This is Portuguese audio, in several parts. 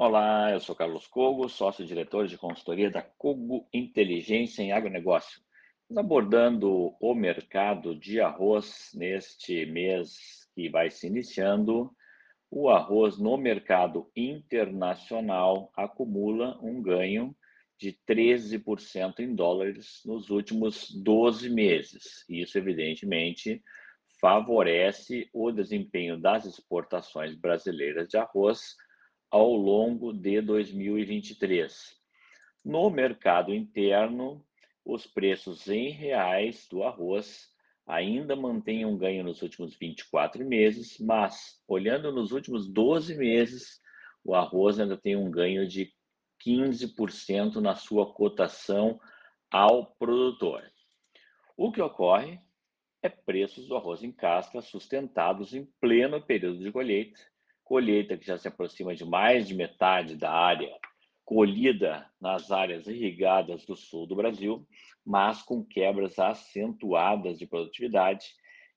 Olá, eu sou Carlos Cogo, sócio-diretor de consultoria da Cogo Inteligência em Agronegócio. Abordando o mercado de arroz neste mês que vai se iniciando. O arroz no mercado internacional acumula um ganho de 13% em dólares nos últimos 12 meses. Isso, evidentemente, favorece o desempenho das exportações brasileiras de arroz ao longo de 2023. No mercado interno, os preços em reais do arroz ainda mantêm um ganho nos últimos 24 meses, mas olhando nos últimos 12 meses, o arroz ainda tem um ganho de 15% na sua cotação ao produtor. O que ocorre é preços do arroz em casca sustentados em pleno período de colheita, colheita que já se aproxima de mais de metade da área colhida nas áreas irrigadas do sul do Brasil, mas com quebras acentuadas de produtividade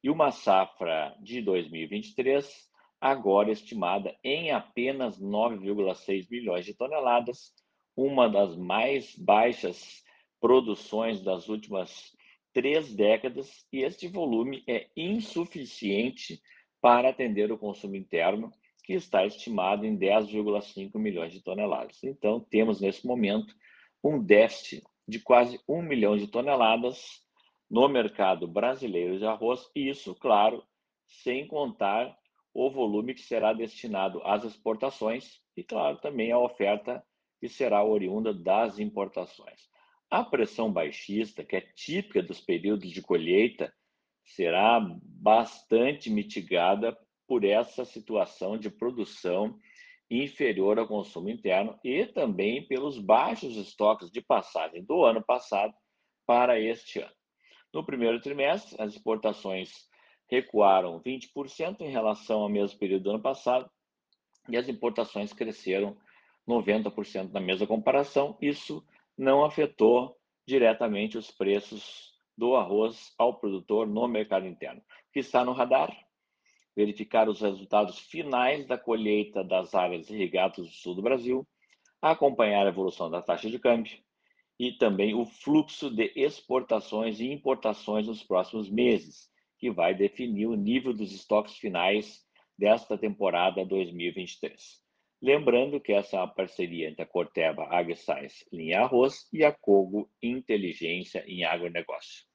e uma safra de 2023 agora estimada em apenas 9,6 milhões de toneladas, uma das mais baixas produções das últimas três décadas, e este volume é insuficiente para atender o consumo interno que está estimado em 10,5 milhões de toneladas. Então, temos nesse momento um déficit de quase 1 milhão de toneladas no mercado brasileiro de arroz, e isso, claro, sem contar o volume que será destinado às exportações e, claro, também a oferta que será oriunda das importações. A pressão baixista, que é típica dos períodos de colheita, será bastante mitigada por essa situação de produção inferior ao consumo interno e também pelos baixos estoques de passagem do ano passado para este ano. No primeiro trimestre, as exportações recuaram 20% em relação ao mesmo período do ano passado e as importações cresceram 90% na mesma comparação. Isso não afetou diretamente os preços do arroz ao produtor no mercado interno. O que está no radar verificar os resultados finais da colheita das áreas irrigadas do sul do Brasil, acompanhar a evolução da taxa de câmbio e também o fluxo de exportações e importações nos próximos meses, que vai definir o nível dos estoques finais desta temporada 2023. Lembrando que essa é uma parceria entre a Corteva AgriScience Linha Arroz e a Cogo Inteligência em Agronegócio.